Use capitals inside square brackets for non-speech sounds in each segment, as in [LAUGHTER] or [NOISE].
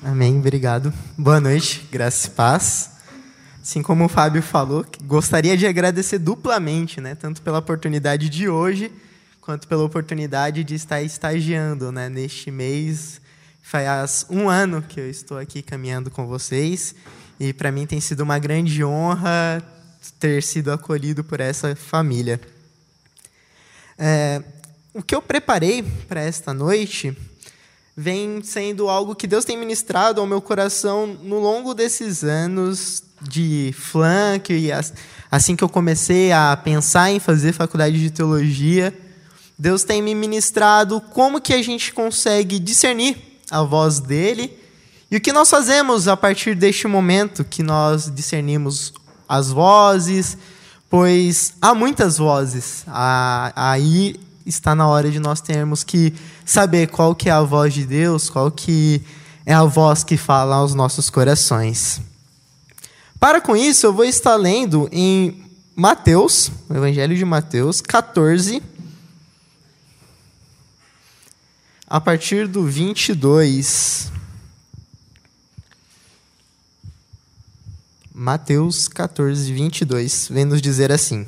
Amém, obrigado. Boa noite, graça e paz. Assim como o Fábio falou, gostaria de agradecer duplamente, né, tanto pela oportunidade de hoje, quanto pela oportunidade de estar estagiando né, neste mês. Faz um ano que eu estou aqui caminhando com vocês, e para mim tem sido uma grande honra ter sido acolhido por essa família. É, o que eu preparei para esta noite vem sendo algo que Deus tem ministrado ao meu coração no longo desses anos de flank e assim que eu comecei a pensar em fazer faculdade de teologia, Deus tem me ministrado como que a gente consegue discernir a voz dele e o que nós fazemos a partir deste momento que nós discernimos as vozes, pois há muitas vozes. Aí está na hora de nós termos que saber qual que é a voz de Deus, qual que é a voz que fala aos nossos corações. Para com isso, eu vou estar lendo em Mateus, o Evangelho de Mateus, 14, a partir do 22. Mateus 14, 22, vem nos dizer assim.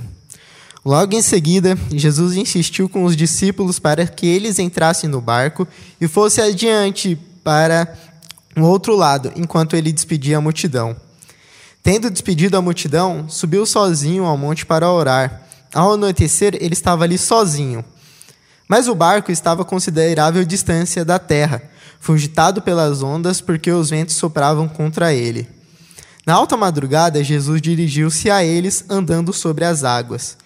Logo em seguida, Jesus insistiu com os discípulos para que eles entrassem no barco e fossem adiante para o outro lado, enquanto ele despedia a multidão. Tendo despedido a multidão, subiu sozinho ao monte para orar. Ao anoitecer, ele estava ali sozinho. Mas o barco estava a considerável distância da terra, fugitado pelas ondas, porque os ventos sopravam contra ele. Na alta madrugada, Jesus dirigiu-se a eles andando sobre as águas.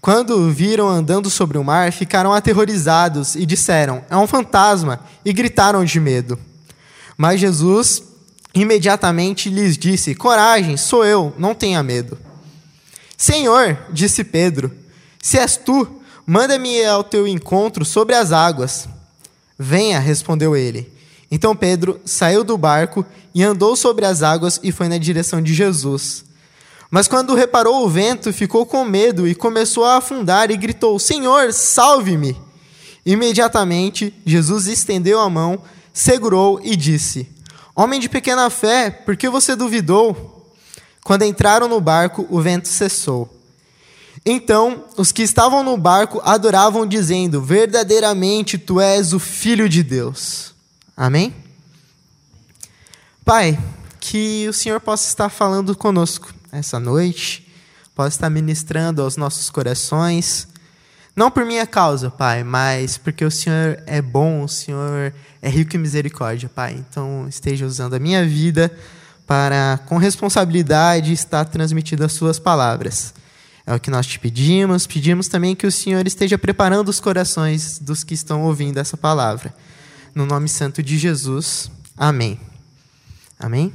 Quando o viram andando sobre o mar, ficaram aterrorizados e disseram: É um fantasma! e gritaram de medo. Mas Jesus imediatamente lhes disse: Coragem, sou eu, não tenha medo. Senhor, disse Pedro, se és tu, manda-me ao teu encontro sobre as águas. Venha, respondeu ele. Então Pedro saiu do barco e andou sobre as águas e foi na direção de Jesus. Mas quando reparou o vento, ficou com medo e começou a afundar e gritou: Senhor, salve-me! Imediatamente, Jesus estendeu a mão, segurou e disse: Homem de pequena fé, por que você duvidou? Quando entraram no barco, o vento cessou. Então, os que estavam no barco adoravam, dizendo: Verdadeiramente tu és o Filho de Deus. Amém? Pai, que o Senhor possa estar falando conosco essa noite, possa estar ministrando aos nossos corações. Não por minha causa, Pai, mas porque o Senhor é bom, o Senhor é rico em misericórdia, Pai. Então, esteja usando a minha vida para, com responsabilidade, estar transmitindo as Suas palavras. É o que nós te pedimos. Pedimos também que o Senhor esteja preparando os corações dos que estão ouvindo essa palavra. No nome santo de Jesus. Amém. Amém?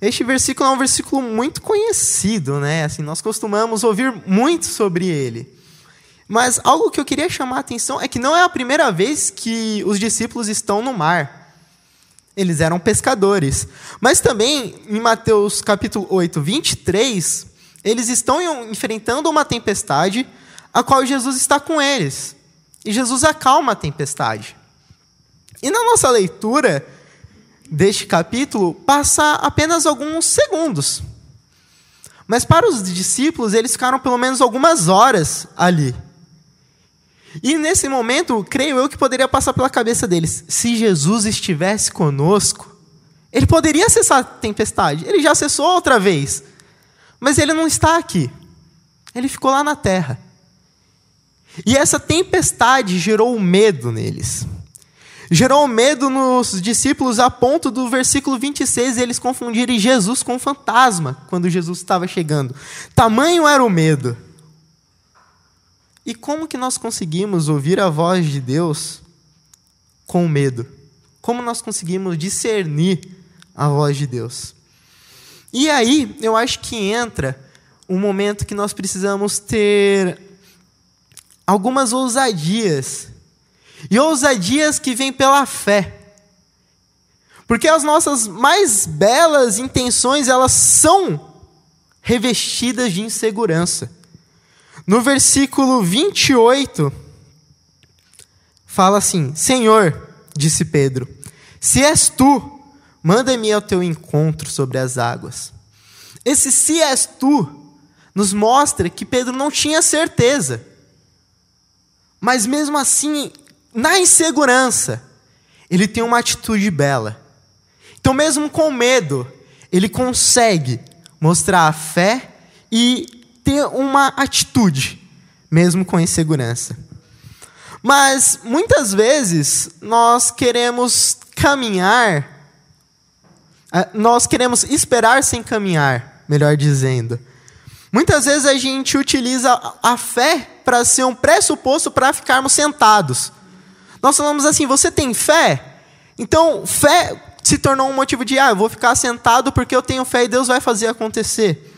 Este versículo é um versículo muito conhecido, né? Assim, nós costumamos ouvir muito sobre ele. Mas algo que eu queria chamar a atenção é que não é a primeira vez que os discípulos estão no mar. Eles eram pescadores. Mas também, em Mateus capítulo 8, 23, eles estão enfrentando uma tempestade, a qual Jesus está com eles. E Jesus acalma a tempestade. E na nossa leitura, deste capítulo passa apenas alguns segundos. Mas para os discípulos, eles ficaram pelo menos algumas horas ali. E nesse momento, creio eu que poderia passar pela cabeça deles: se Jesus estivesse conosco, ele poderia cessar a tempestade. Ele já cessou outra vez. Mas ele não está aqui. Ele ficou lá na terra. E essa tempestade gerou medo neles gerou medo nos discípulos a ponto do versículo 26 eles confundirem Jesus com um fantasma quando Jesus estava chegando. Tamanho era o medo. E como que nós conseguimos ouvir a voz de Deus com medo? Como nós conseguimos discernir a voz de Deus? E aí, eu acho que entra um momento que nós precisamos ter algumas ousadias e ousadias que vêm pela fé. Porque as nossas mais belas intenções, elas são revestidas de insegurança. No versículo 28, fala assim: Senhor, disse Pedro, se és tu, manda-me ao teu encontro sobre as águas. Esse se és tu nos mostra que Pedro não tinha certeza. Mas mesmo assim, na insegurança, ele tem uma atitude bela. Então, mesmo com medo, ele consegue mostrar a fé e ter uma atitude, mesmo com insegurança. Mas muitas vezes nós queremos caminhar, eh, nós queremos esperar sem caminhar, melhor dizendo. Muitas vezes a gente utiliza a fé para ser um pressuposto para ficarmos sentados. Nós falamos assim: você tem fé? Então, fé se tornou um motivo de, ah, eu vou ficar sentado porque eu tenho fé e Deus vai fazer acontecer.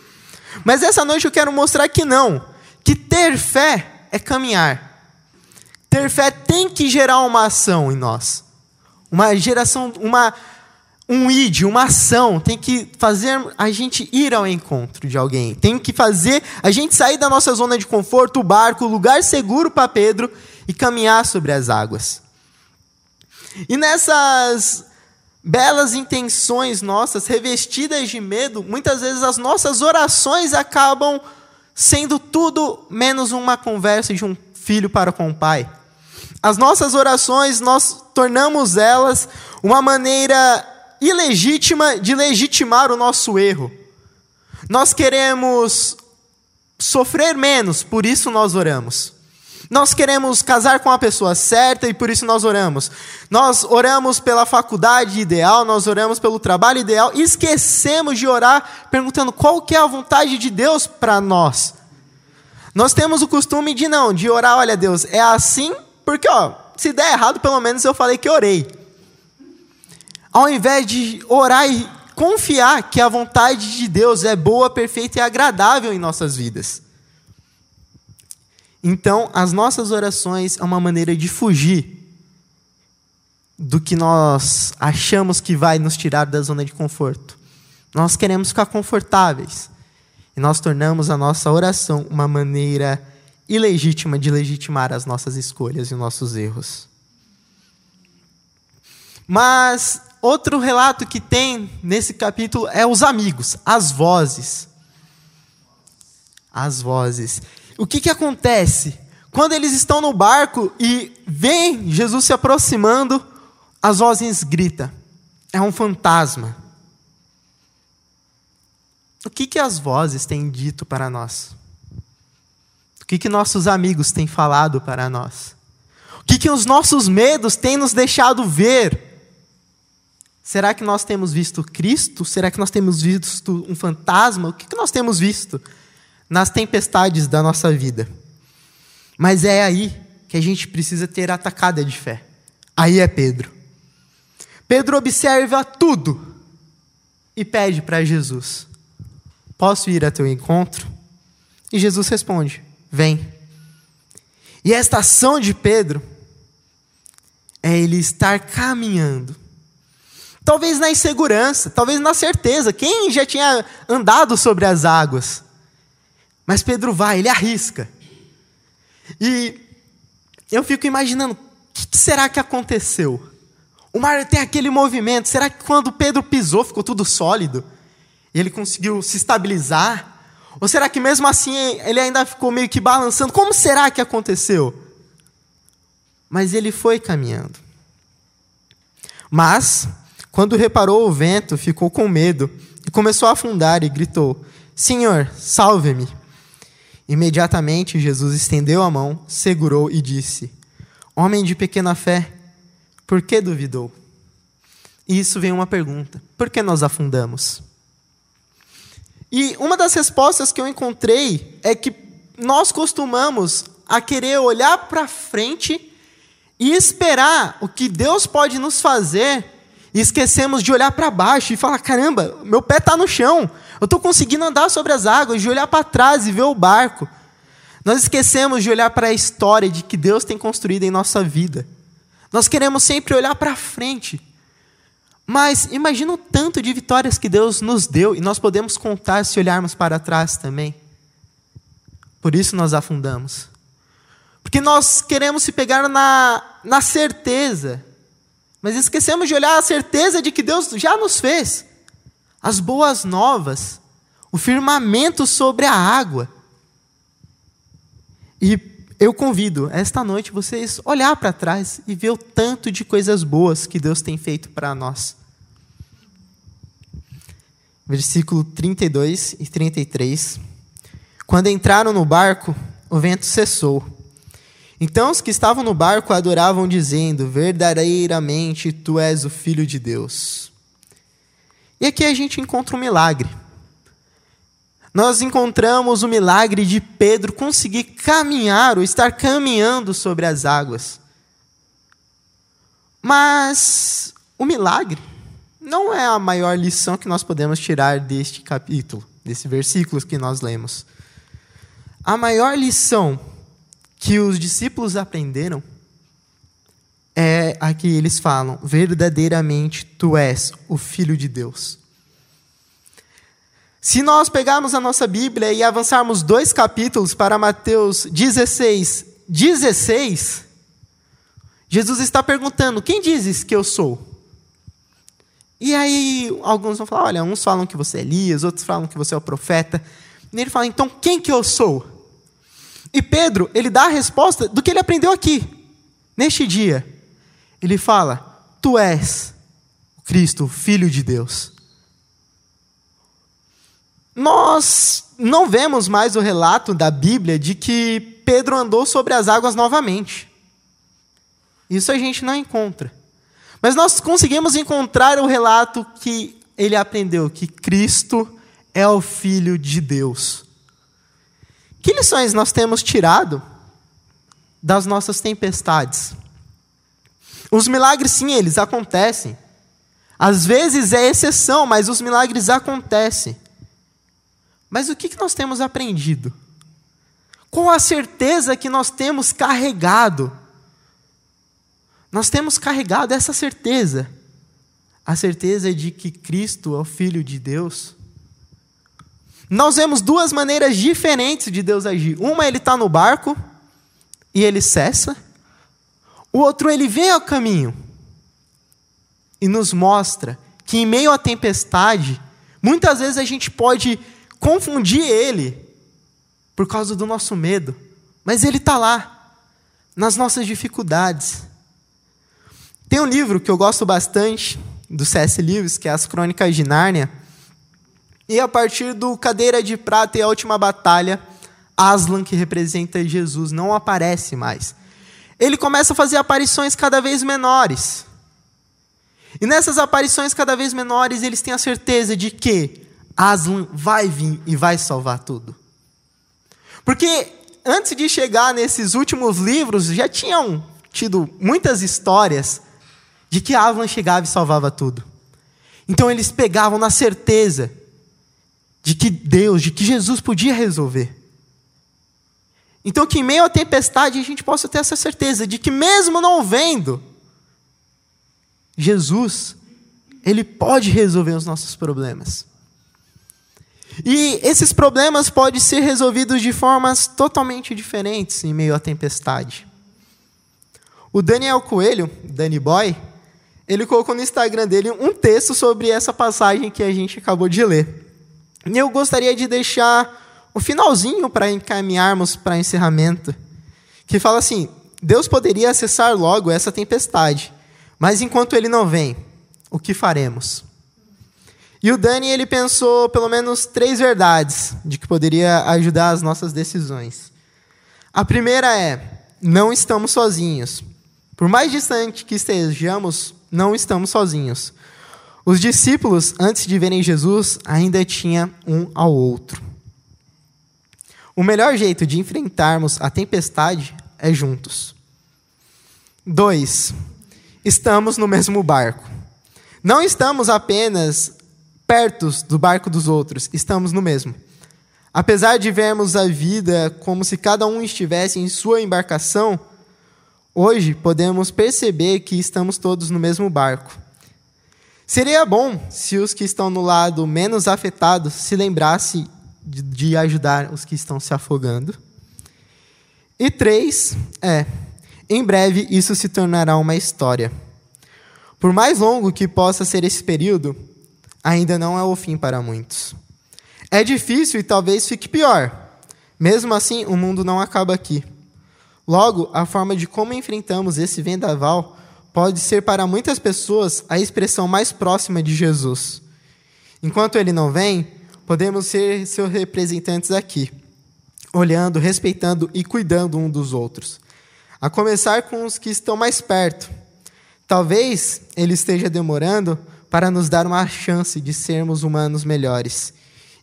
Mas essa noite eu quero mostrar que não, que ter fé é caminhar. Ter fé tem que gerar uma ação em nós. Uma geração, uma um id, uma ação, tem que fazer a gente ir ao encontro de alguém. Tem que fazer a gente sair da nossa zona de conforto, o barco, o lugar seguro para Pedro e caminhar sobre as águas. E nessas belas intenções nossas, revestidas de medo, muitas vezes as nossas orações acabam sendo tudo menos uma conversa de um filho para com o pai. As nossas orações, nós tornamos elas uma maneira ilegítima de legitimar o nosso erro. Nós queremos sofrer menos, por isso nós oramos. Nós queremos casar com a pessoa certa e por isso nós oramos. Nós oramos pela faculdade ideal, nós oramos pelo trabalho ideal e esquecemos de orar perguntando qual que é a vontade de Deus para nós. Nós temos o costume de não, de orar, olha Deus, é assim, porque ó, se der errado, pelo menos eu falei que orei ao invés de orar e confiar que a vontade de Deus é boa, perfeita e agradável em nossas vidas. Então, as nossas orações é uma maneira de fugir do que nós achamos que vai nos tirar da zona de conforto. Nós queremos ficar confortáveis. E nós tornamos a nossa oração uma maneira ilegítima de legitimar as nossas escolhas e nossos erros. Mas outro relato que tem nesse capítulo é os amigos, as vozes. As vozes. O que, que acontece? Quando eles estão no barco e vem Jesus se aproximando, as vozes gritam: é um fantasma. O que, que as vozes têm dito para nós? O que, que nossos amigos têm falado para nós? O que, que os nossos medos têm nos deixado ver? Será que nós temos visto Cristo? Será que nós temos visto um fantasma? O que nós temos visto nas tempestades da nossa vida? Mas é aí que a gente precisa ter atacada de fé. Aí é Pedro. Pedro observa tudo e pede para Jesus: Posso ir a teu encontro? E Jesus responde: Vem. E esta ação de Pedro é ele estar caminhando Talvez na insegurança, talvez na certeza. Quem já tinha andado sobre as águas? Mas Pedro vai, ele arrisca. E eu fico imaginando, o que será que aconteceu? O mar tem aquele movimento, será que quando Pedro pisou ficou tudo sólido? Ele conseguiu se estabilizar? Ou será que mesmo assim ele ainda ficou meio que balançando? Como será que aconteceu? Mas ele foi caminhando. Mas quando reparou o vento, ficou com medo e começou a afundar e gritou: Senhor, salve-me. Imediatamente Jesus estendeu a mão, segurou e disse: Homem de pequena fé, por que duvidou? E isso vem uma pergunta: por que nós afundamos? E uma das respostas que eu encontrei é que nós costumamos a querer olhar para frente e esperar o que Deus pode nos fazer e esquecemos de olhar para baixo e falar: caramba, meu pé está no chão, eu estou conseguindo andar sobre as águas, de olhar para trás e ver o barco. Nós esquecemos de olhar para a história de que Deus tem construído em nossa vida. Nós queremos sempre olhar para frente. Mas imagina o tanto de vitórias que Deus nos deu e nós podemos contar se olharmos para trás também. Por isso nós afundamos. Porque nós queremos se pegar na, na certeza Mas esquecemos de olhar a certeza de que Deus já nos fez. As boas novas, o firmamento sobre a água. E eu convido esta noite vocês olhar para trás e ver o tanto de coisas boas que Deus tem feito para nós. Versículo 32 e 33. Quando entraram no barco, o vento cessou. Então os que estavam no barco adoravam, dizendo: Verdadeiramente tu és o Filho de Deus. E aqui a gente encontra um milagre nós encontramos o milagre de Pedro conseguir caminhar ou estar caminhando sobre as águas. Mas o milagre não é a maior lição que nós podemos tirar deste capítulo, desse versículo que nós lemos. A maior lição que os discípulos aprenderam a que eles falam: verdadeiramente tu és o Filho de Deus. Se nós pegarmos a nossa Bíblia e avançarmos dois capítulos para Mateus 16, 16, Jesus está perguntando: Quem dizes que eu sou? E aí alguns vão falar: Olha, uns falam que você é Elias, outros falam que você é o profeta. E ele fala: Então quem que eu sou? E Pedro, ele dá a resposta do que ele aprendeu aqui, neste dia. Ele fala: Tu és o Cristo, o Filho de Deus nós não vemos mais o relato da Bíblia de que Pedro andou sobre as águas novamente. Isso a gente não encontra. Mas nós conseguimos encontrar o relato que ele aprendeu que Cristo é o Filho de Deus. Que lições nós temos tirado das nossas tempestades? Os milagres, sim, eles acontecem. Às vezes é exceção, mas os milagres acontecem. Mas o que nós temos aprendido? Qual a certeza que nós temos carregado? Nós temos carregado essa certeza, a certeza de que Cristo é o Filho de Deus. Nós vemos duas maneiras diferentes de Deus agir. Uma, ele está no barco e ele cessa. O outro, ele vem ao caminho e nos mostra que, em meio à tempestade, muitas vezes a gente pode confundir ele por causa do nosso medo, mas ele está lá, nas nossas dificuldades. Tem um livro que eu gosto bastante, do C.S. Lewis, que é As Crônicas de Nárnia, e a partir do Cadeira de Prata e a Última Batalha, Aslan, que representa Jesus, não aparece mais. Ele começa a fazer aparições cada vez menores. E nessas aparições cada vez menores, eles têm a certeza de que Aslan vai vir e vai salvar tudo. Porque antes de chegar nesses últimos livros, já tinham tido muitas histórias de que Aslan chegava e salvava tudo. Então eles pegavam na certeza de que Deus, de que Jesus podia resolver. Então que em meio à tempestade a gente possa ter essa certeza de que mesmo não vendo, Jesus, ele pode resolver os nossos problemas. E esses problemas podem ser resolvidos de formas totalmente diferentes em meio à tempestade. O Daniel Coelho, Danny Boy, ele colocou no Instagram dele um texto sobre essa passagem que a gente acabou de ler. E eu gostaria de deixar o finalzinho para encaminharmos para encerramento, que fala assim: Deus poderia cessar logo essa tempestade, mas enquanto ele não vem, o que faremos? E o Dani ele pensou pelo menos três verdades de que poderia ajudar as nossas decisões. A primeira é: não estamos sozinhos. Por mais distante que estejamos, não estamos sozinhos. Os discípulos, antes de verem Jesus, ainda tinham um ao outro. O melhor jeito de enfrentarmos a tempestade é juntos. Dois, estamos no mesmo barco. Não estamos apenas perto do barco dos outros, estamos no mesmo. Apesar de vermos a vida como se cada um estivesse em sua embarcação, hoje podemos perceber que estamos todos no mesmo barco. Seria bom se os que estão no lado menos afetado se lembrassem de, de ajudar os que estão se afogando. E três, é, em breve isso se tornará uma história. Por mais longo que possa ser esse período, ainda não é o fim para muitos. É difícil e talvez fique pior. Mesmo assim, o mundo não acaba aqui. Logo, a forma de como enfrentamos esse vendaval pode ser para muitas pessoas a expressão mais próxima de Jesus. Enquanto ele não vem, podemos ser seus representantes aqui, olhando, respeitando e cuidando um dos outros. A começar com os que estão mais perto. Talvez ele esteja demorando para nos dar uma chance de sermos humanos melhores.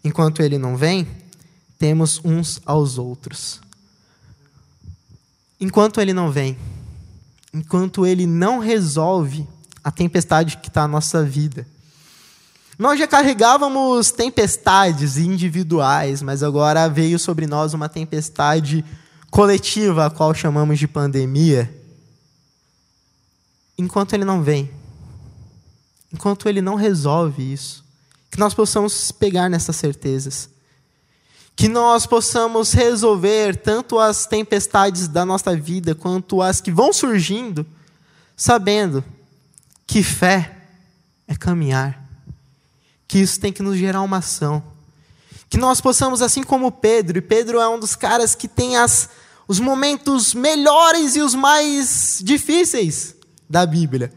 Enquanto ele não vem, temos uns aos outros. Enquanto ele não vem, enquanto ele não resolve a tempestade que está na nossa vida. Nós já carregávamos tempestades individuais, mas agora veio sobre nós uma tempestade coletiva, a qual chamamos de pandemia. Enquanto ele não vem, enquanto ele não resolve isso, que nós possamos pegar nessas certezas. Que nós possamos resolver tanto as tempestades da nossa vida quanto as que vão surgindo, sabendo que fé é caminhar. Que isso tem que nos gerar uma ação. Que nós possamos, assim como Pedro, e Pedro é um dos caras que tem as, os momentos melhores e os mais difíceis da Bíblia.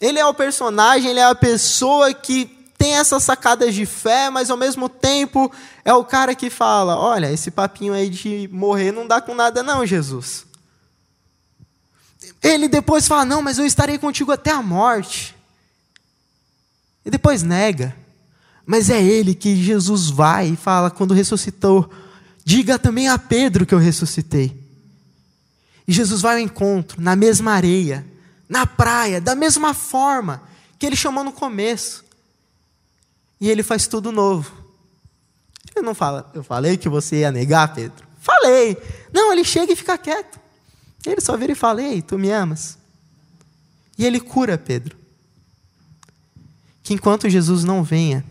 Ele é o personagem, ele é a pessoa que tem essas sacadas de fé, mas ao mesmo tempo é o cara que fala: Olha, esse papinho aí de morrer não dá com nada, não, Jesus. Ele depois fala: Não, mas eu estarei contigo até a morte. E depois nega. Mas é ele que Jesus vai e fala quando ressuscitou: Diga também a Pedro que eu ressuscitei. E Jesus vai ao encontro, na mesma areia, na praia, da mesma forma que ele chamou no começo. E ele faz tudo novo. Ele não fala, eu falei que você ia negar, Pedro? Falei. Não, ele chega e fica quieto. Ele só vira e fala: Ei, tu me amas? E ele cura Pedro. Que enquanto Jesus não venha,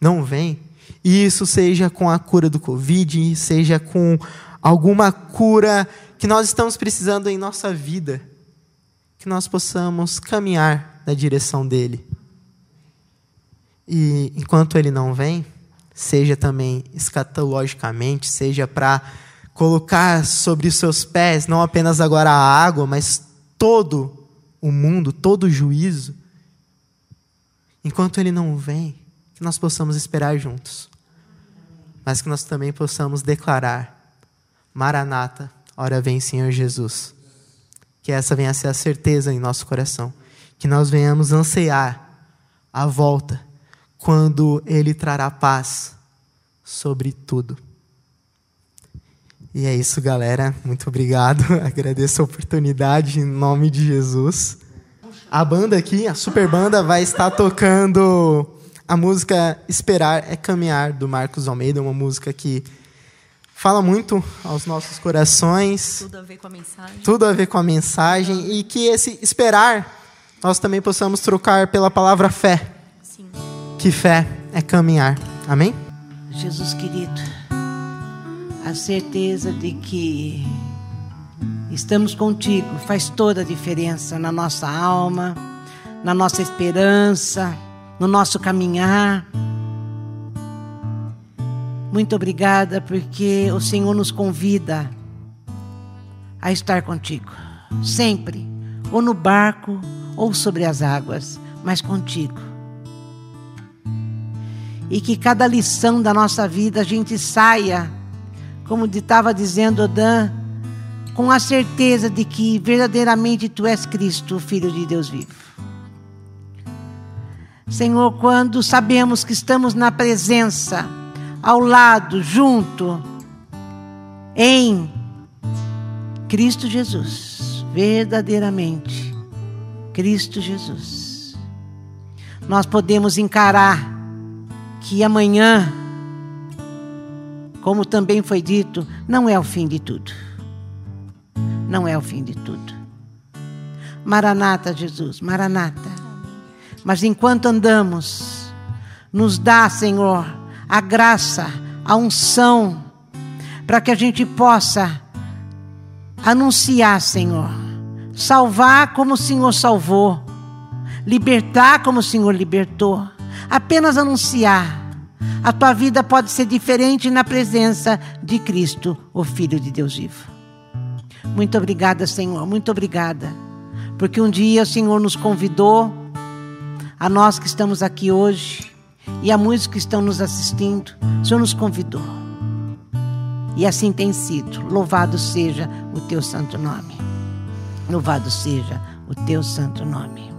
não vem, e isso seja com a cura do Covid, seja com alguma cura que nós estamos precisando em nossa vida, que nós possamos caminhar na direção dele. E enquanto ele não vem, seja também escatologicamente, seja para colocar sobre os seus pés não apenas agora a água, mas todo o mundo, todo o juízo. Enquanto ele não vem, que nós possamos esperar juntos, mas que nós também possamos declarar: Maranata, hora vem, Senhor Jesus. Que essa venha a ser a certeza em nosso coração. Que nós venhamos anseiar a volta quando Ele trará paz sobre tudo. E é isso, galera. Muito obrigado. [LAUGHS] Agradeço a oportunidade em nome de Jesus. A banda aqui, a super banda, vai estar tocando a música Esperar é Caminhar, do Marcos Almeida, uma música que fala muito aos nossos corações. Tudo a ver com a mensagem. Tudo a ver com a mensagem. E que esse esperar nós também possamos trocar pela palavra fé. Sim. Que fé é caminhar. Amém? Jesus querido, a certeza de que estamos contigo faz toda a diferença na nossa alma, na nossa esperança, no nosso caminhar. Muito obrigada porque o Senhor nos convida a estar contigo, sempre, ou no barco ou sobre as águas, mas contigo. E que cada lição da nossa vida a gente saia, como estava dizendo Odan, com a certeza de que verdadeiramente tu és Cristo, Filho de Deus vivo. Senhor, quando sabemos que estamos na presença, ao lado, junto, em Cristo Jesus, verdadeiramente, Cristo Jesus. Nós podemos encarar que amanhã, como também foi dito, não é o fim de tudo. Não é o fim de tudo. Maranata, Jesus, Maranata. Mas enquanto andamos, nos dá, Senhor, a graça, a unção, para que a gente possa anunciar, Senhor, salvar como o Senhor salvou, libertar como o Senhor libertou, apenas anunciar. A tua vida pode ser diferente na presença de Cristo, o Filho de Deus vivo. Muito obrigada, Senhor, muito obrigada. Porque um dia o Senhor nos convidou, a nós que estamos aqui hoje, e a muitos que estão nos assistindo, o Senhor nos convidou. E assim tem sido. Louvado seja o teu santo nome. Louvado seja o teu santo nome.